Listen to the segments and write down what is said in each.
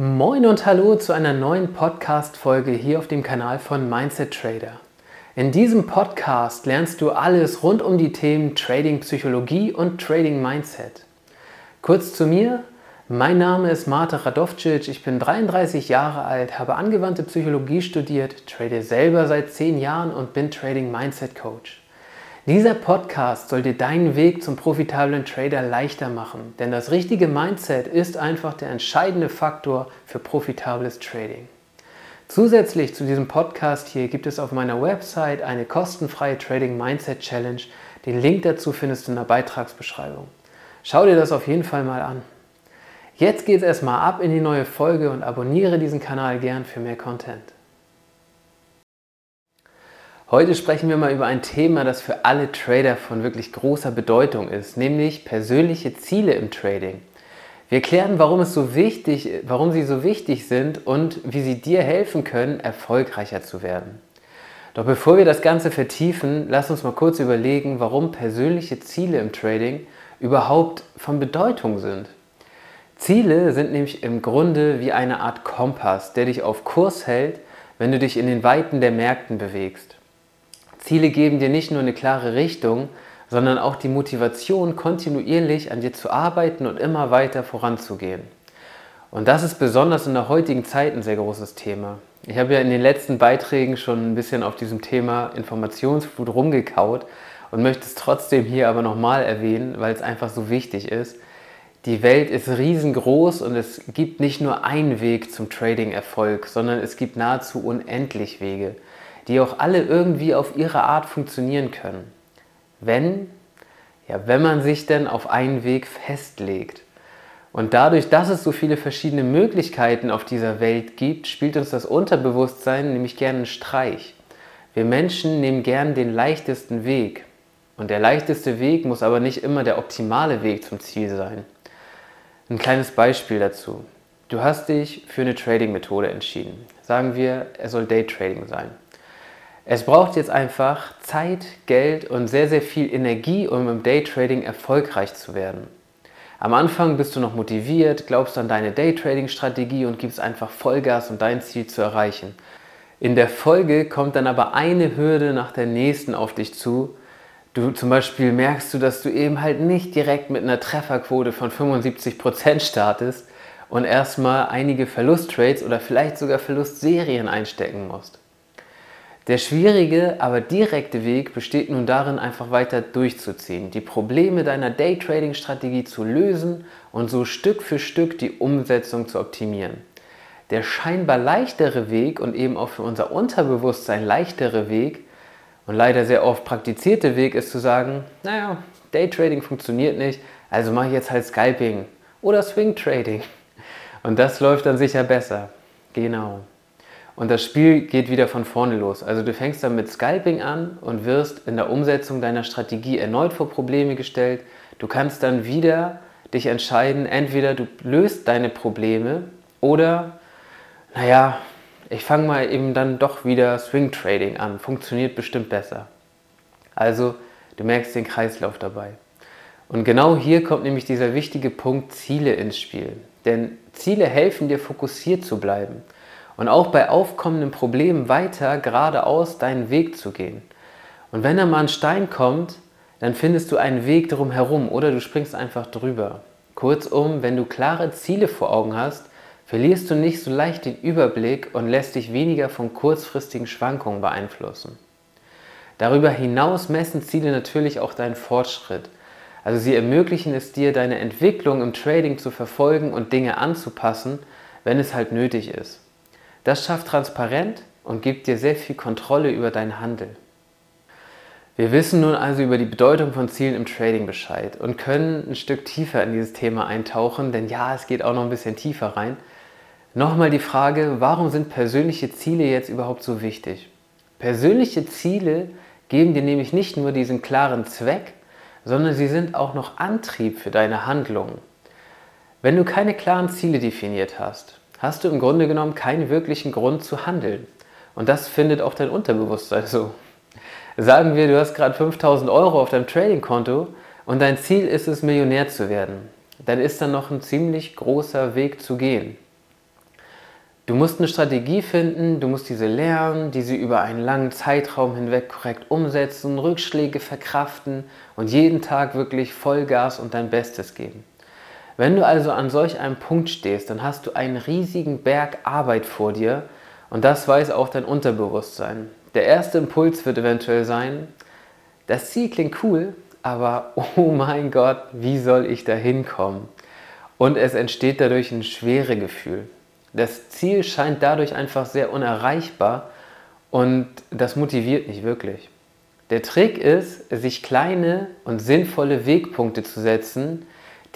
Moin und hallo zu einer neuen Podcast-Folge hier auf dem Kanal von Mindset Trader. In diesem Podcast lernst du alles rund um die Themen Trading Psychologie und Trading Mindset. Kurz zu mir. Mein Name ist Marta Radovcic, ich bin 33 Jahre alt, habe angewandte Psychologie studiert, trade selber seit 10 Jahren und bin Trading Mindset Coach. Dieser Podcast soll dir deinen Weg zum profitablen Trader leichter machen, denn das richtige Mindset ist einfach der entscheidende Faktor für profitables Trading. Zusätzlich zu diesem Podcast hier gibt es auf meiner Website eine kostenfreie Trading Mindset Challenge. Den Link dazu findest du in der Beitragsbeschreibung. Schau dir das auf jeden Fall mal an. Jetzt geht es erstmal ab in die neue Folge und abonniere diesen Kanal gern für mehr Content. Heute sprechen wir mal über ein Thema, das für alle Trader von wirklich großer Bedeutung ist, nämlich persönliche Ziele im Trading. Wir klären, warum, es so wichtig, warum sie so wichtig sind und wie sie dir helfen können, erfolgreicher zu werden. Doch bevor wir das Ganze vertiefen, lass uns mal kurz überlegen, warum persönliche Ziele im Trading überhaupt von Bedeutung sind. Ziele sind nämlich im Grunde wie eine Art Kompass, der dich auf Kurs hält, wenn du dich in den Weiten der Märkten bewegst. Ziele geben dir nicht nur eine klare Richtung, sondern auch die Motivation, kontinuierlich an dir zu arbeiten und immer weiter voranzugehen. Und das ist besonders in der heutigen Zeit ein sehr großes Thema. Ich habe ja in den letzten Beiträgen schon ein bisschen auf diesem Thema Informationsflut rumgekaut und möchte es trotzdem hier aber nochmal erwähnen, weil es einfach so wichtig ist. Die Welt ist riesengroß und es gibt nicht nur einen Weg zum Trading-Erfolg, sondern es gibt nahezu unendlich Wege die auch alle irgendwie auf ihre Art funktionieren können. Wenn, ja, wenn man sich denn auf einen Weg festlegt. Und dadurch, dass es so viele verschiedene Möglichkeiten auf dieser Welt gibt, spielt uns das Unterbewusstsein nämlich gerne einen Streich. Wir Menschen nehmen gern den leichtesten Weg. Und der leichteste Weg muss aber nicht immer der optimale Weg zum Ziel sein. Ein kleines Beispiel dazu. Du hast dich für eine Trading-Methode entschieden. Sagen wir, es soll Daytrading sein. Es braucht jetzt einfach Zeit, Geld und sehr, sehr viel Energie, um im Daytrading erfolgreich zu werden. Am Anfang bist du noch motiviert, glaubst an deine Daytrading-Strategie und gibst einfach Vollgas, um dein Ziel zu erreichen. In der Folge kommt dann aber eine Hürde nach der nächsten auf dich zu. Du zum Beispiel merkst du, dass du eben halt nicht direkt mit einer Trefferquote von 75% startest und erstmal einige Verlusttrades oder vielleicht sogar Verlustserien einstecken musst. Der schwierige, aber direkte Weg besteht nun darin, einfach weiter durchzuziehen, die Probleme deiner Daytrading-Strategie zu lösen und so Stück für Stück die Umsetzung zu optimieren. Der scheinbar leichtere Weg und eben auch für unser Unterbewusstsein leichtere Weg und leider sehr oft praktizierte Weg ist zu sagen, naja, Daytrading funktioniert nicht, also mache ich jetzt halt Scalping oder Swing Trading. Und das läuft dann sicher besser. Genau. Und das Spiel geht wieder von vorne los. Also du fängst dann mit Scalping an und wirst in der Umsetzung deiner Strategie erneut vor Probleme gestellt. Du kannst dann wieder dich entscheiden, entweder du löst deine Probleme oder, naja, ich fange mal eben dann doch wieder Swing Trading an. Funktioniert bestimmt besser. Also du merkst den Kreislauf dabei. Und genau hier kommt nämlich dieser wichtige Punkt Ziele ins Spiel. Denn Ziele helfen dir fokussiert zu bleiben und auch bei aufkommenden Problemen weiter geradeaus deinen Weg zu gehen. Und wenn da mal ein Stein kommt, dann findest du einen Weg drum herum oder du springst einfach drüber. Kurzum, wenn du klare Ziele vor Augen hast, verlierst du nicht so leicht den Überblick und lässt dich weniger von kurzfristigen Schwankungen beeinflussen. Darüber hinaus messen Ziele natürlich auch deinen Fortschritt. Also sie ermöglichen es dir, deine Entwicklung im Trading zu verfolgen und Dinge anzupassen, wenn es halt nötig ist. Das schafft Transparenz und gibt dir sehr viel Kontrolle über dein Handeln. Wir wissen nun also über die Bedeutung von Zielen im Trading Bescheid und können ein Stück tiefer in dieses Thema eintauchen, denn ja, es geht auch noch ein bisschen tiefer rein. Nochmal die Frage, warum sind persönliche Ziele jetzt überhaupt so wichtig? Persönliche Ziele geben dir nämlich nicht nur diesen klaren Zweck, sondern sie sind auch noch Antrieb für deine Handlungen. Wenn du keine klaren Ziele definiert hast, hast du im Grunde genommen keinen wirklichen Grund zu handeln. Und das findet auch dein Unterbewusstsein so. Sagen wir, du hast gerade 5000 Euro auf deinem Trading-Konto und dein Ziel ist es, Millionär zu werden. Dann ist da noch ein ziemlich großer Weg zu gehen. Du musst eine Strategie finden, du musst diese lernen, diese über einen langen Zeitraum hinweg korrekt umsetzen, Rückschläge verkraften und jeden Tag wirklich Vollgas und dein Bestes geben. Wenn du also an solch einem Punkt stehst, dann hast du einen riesigen Berg Arbeit vor dir und das weiß auch dein Unterbewusstsein. Der erste Impuls wird eventuell sein, das Ziel klingt cool, aber oh mein Gott, wie soll ich da hinkommen? Und es entsteht dadurch ein schwere Gefühl. Das Ziel scheint dadurch einfach sehr unerreichbar und das motiviert nicht wirklich. Der Trick ist, sich kleine und sinnvolle Wegpunkte zu setzen,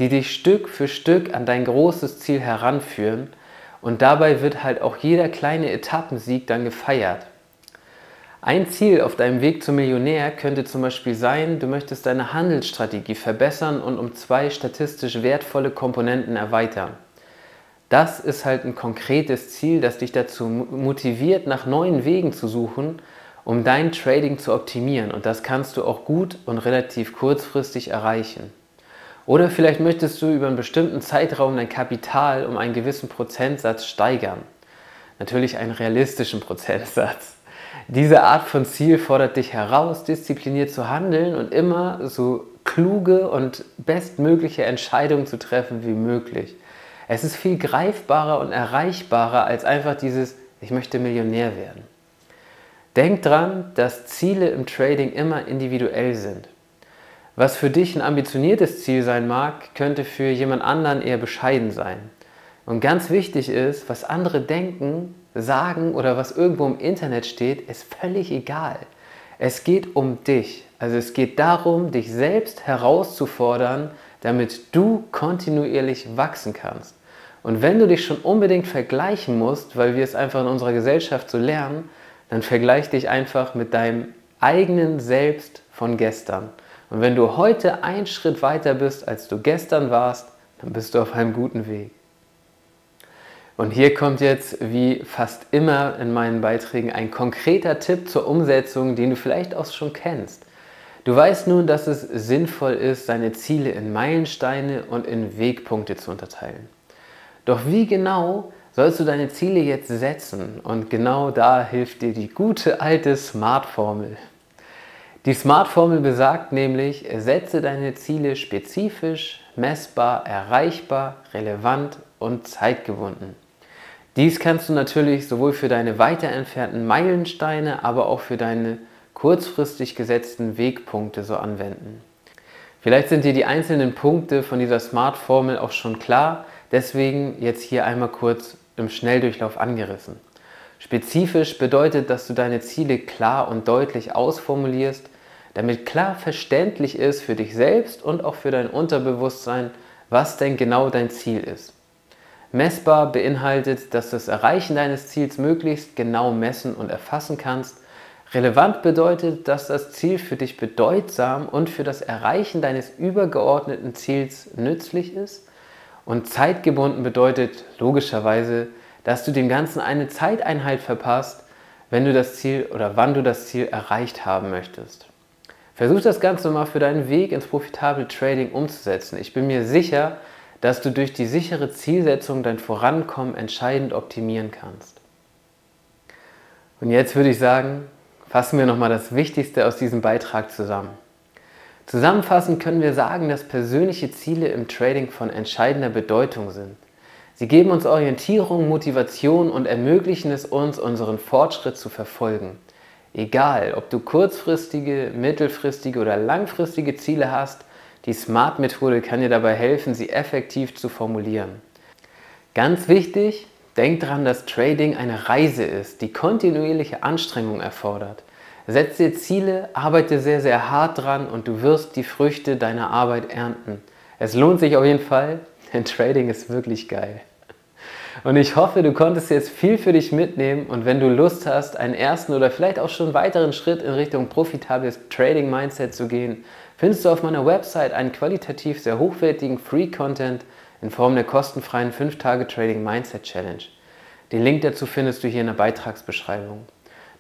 die dich Stück für Stück an dein großes Ziel heranführen und dabei wird halt auch jeder kleine Etappensieg dann gefeiert. Ein Ziel auf deinem Weg zum Millionär könnte zum Beispiel sein, du möchtest deine Handelsstrategie verbessern und um zwei statistisch wertvolle Komponenten erweitern. Das ist halt ein konkretes Ziel, das dich dazu motiviert, nach neuen Wegen zu suchen, um dein Trading zu optimieren. Und das kannst du auch gut und relativ kurzfristig erreichen. Oder vielleicht möchtest du über einen bestimmten Zeitraum dein Kapital um einen gewissen Prozentsatz steigern. Natürlich einen realistischen Prozentsatz. Diese Art von Ziel fordert dich heraus, diszipliniert zu handeln und immer so kluge und bestmögliche Entscheidungen zu treffen wie möglich. Es ist viel greifbarer und erreichbarer als einfach dieses, ich möchte Millionär werden. Denk dran, dass Ziele im Trading immer individuell sind. Was für dich ein ambitioniertes Ziel sein mag, könnte für jemand anderen eher bescheiden sein. Und ganz wichtig ist, was andere denken, sagen oder was irgendwo im Internet steht, ist völlig egal. Es geht um dich. Also es geht darum, dich selbst herauszufordern, damit du kontinuierlich wachsen kannst. Und wenn du dich schon unbedingt vergleichen musst, weil wir es einfach in unserer Gesellschaft so lernen, dann vergleich dich einfach mit deinem eigenen Selbst von gestern. Und wenn du heute einen Schritt weiter bist, als du gestern warst, dann bist du auf einem guten Weg. Und hier kommt jetzt, wie fast immer in meinen Beiträgen, ein konkreter Tipp zur Umsetzung, den du vielleicht auch schon kennst. Du weißt nun, dass es sinnvoll ist, seine Ziele in Meilensteine und in Wegpunkte zu unterteilen. Doch wie genau sollst du deine Ziele jetzt setzen? Und genau da hilft dir die gute alte Smart-Formel. Die Smart-Formel besagt nämlich, setze deine Ziele spezifisch, messbar, erreichbar, relevant und zeitgebunden. Dies kannst du natürlich sowohl für deine weiter entfernten Meilensteine, aber auch für deine kurzfristig gesetzten Wegpunkte so anwenden. Vielleicht sind dir die einzelnen Punkte von dieser Smart-Formel auch schon klar, deswegen jetzt hier einmal kurz im Schnelldurchlauf angerissen. Spezifisch bedeutet, dass du deine Ziele klar und deutlich ausformulierst, damit klar verständlich ist für dich selbst und auch für dein Unterbewusstsein, was denn genau dein Ziel ist. Messbar beinhaltet, dass du das Erreichen deines Ziels möglichst genau messen und erfassen kannst Relevant bedeutet, dass das Ziel für dich bedeutsam und für das Erreichen deines übergeordneten Ziels nützlich ist. Und zeitgebunden bedeutet logischerweise, dass du dem Ganzen eine Zeiteinheit verpasst, wenn du das Ziel oder wann du das Ziel erreicht haben möchtest. Versuch das Ganze mal für deinen Weg ins profitable Trading umzusetzen. Ich bin mir sicher, dass du durch die sichere Zielsetzung dein Vorankommen entscheidend optimieren kannst. Und jetzt würde ich sagen, fassen wir nochmal das Wichtigste aus diesem Beitrag zusammen. Zusammenfassend können wir sagen, dass persönliche Ziele im Trading von entscheidender Bedeutung sind. Sie geben uns Orientierung, Motivation und ermöglichen es uns, unseren Fortschritt zu verfolgen. Egal, ob du kurzfristige, mittelfristige oder langfristige Ziele hast, die SMART-Methode kann dir dabei helfen, sie effektiv zu formulieren. Ganz wichtig, Denk daran, dass Trading eine Reise ist, die kontinuierliche Anstrengung erfordert. Setz dir Ziele, arbeite sehr, sehr hart dran und du wirst die Früchte deiner Arbeit ernten. Es lohnt sich auf jeden Fall, denn Trading ist wirklich geil. Und ich hoffe, du konntest jetzt viel für dich mitnehmen und wenn du Lust hast, einen ersten oder vielleicht auch schon weiteren Schritt in Richtung profitables Trading Mindset zu gehen, findest du auf meiner Website einen qualitativ sehr hochwertigen Free Content, in Form der kostenfreien 5-Tage-Trading Mindset Challenge. Den Link dazu findest du hier in der Beitragsbeschreibung.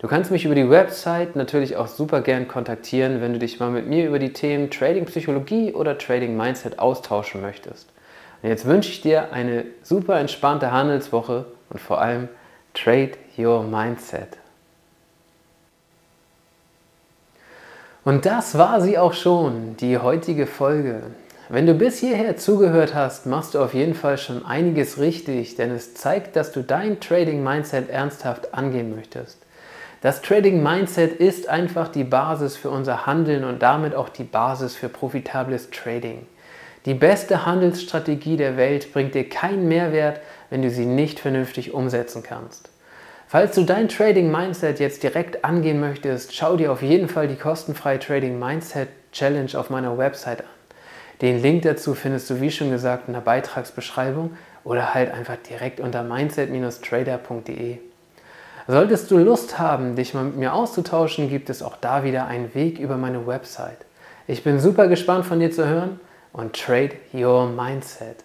Du kannst mich über die Website natürlich auch super gern kontaktieren, wenn du dich mal mit mir über die Themen Trading Psychologie oder Trading Mindset austauschen möchtest. Und jetzt wünsche ich dir eine super entspannte Handelswoche und vor allem Trade Your Mindset. Und das war sie auch schon, die heutige Folge. Wenn du bis hierher zugehört hast, machst du auf jeden Fall schon einiges richtig, denn es zeigt, dass du dein Trading Mindset ernsthaft angehen möchtest. Das Trading Mindset ist einfach die Basis für unser Handeln und damit auch die Basis für profitables Trading. Die beste Handelsstrategie der Welt bringt dir keinen Mehrwert, wenn du sie nicht vernünftig umsetzen kannst. Falls du dein Trading Mindset jetzt direkt angehen möchtest, schau dir auf jeden Fall die kostenfreie Trading Mindset Challenge auf meiner Website an. Den Link dazu findest du, wie schon gesagt, in der Beitragsbeschreibung oder halt einfach direkt unter mindset-trader.de. Solltest du Lust haben, dich mal mit mir auszutauschen, gibt es auch da wieder einen Weg über meine Website. Ich bin super gespannt von dir zu hören und trade your mindset.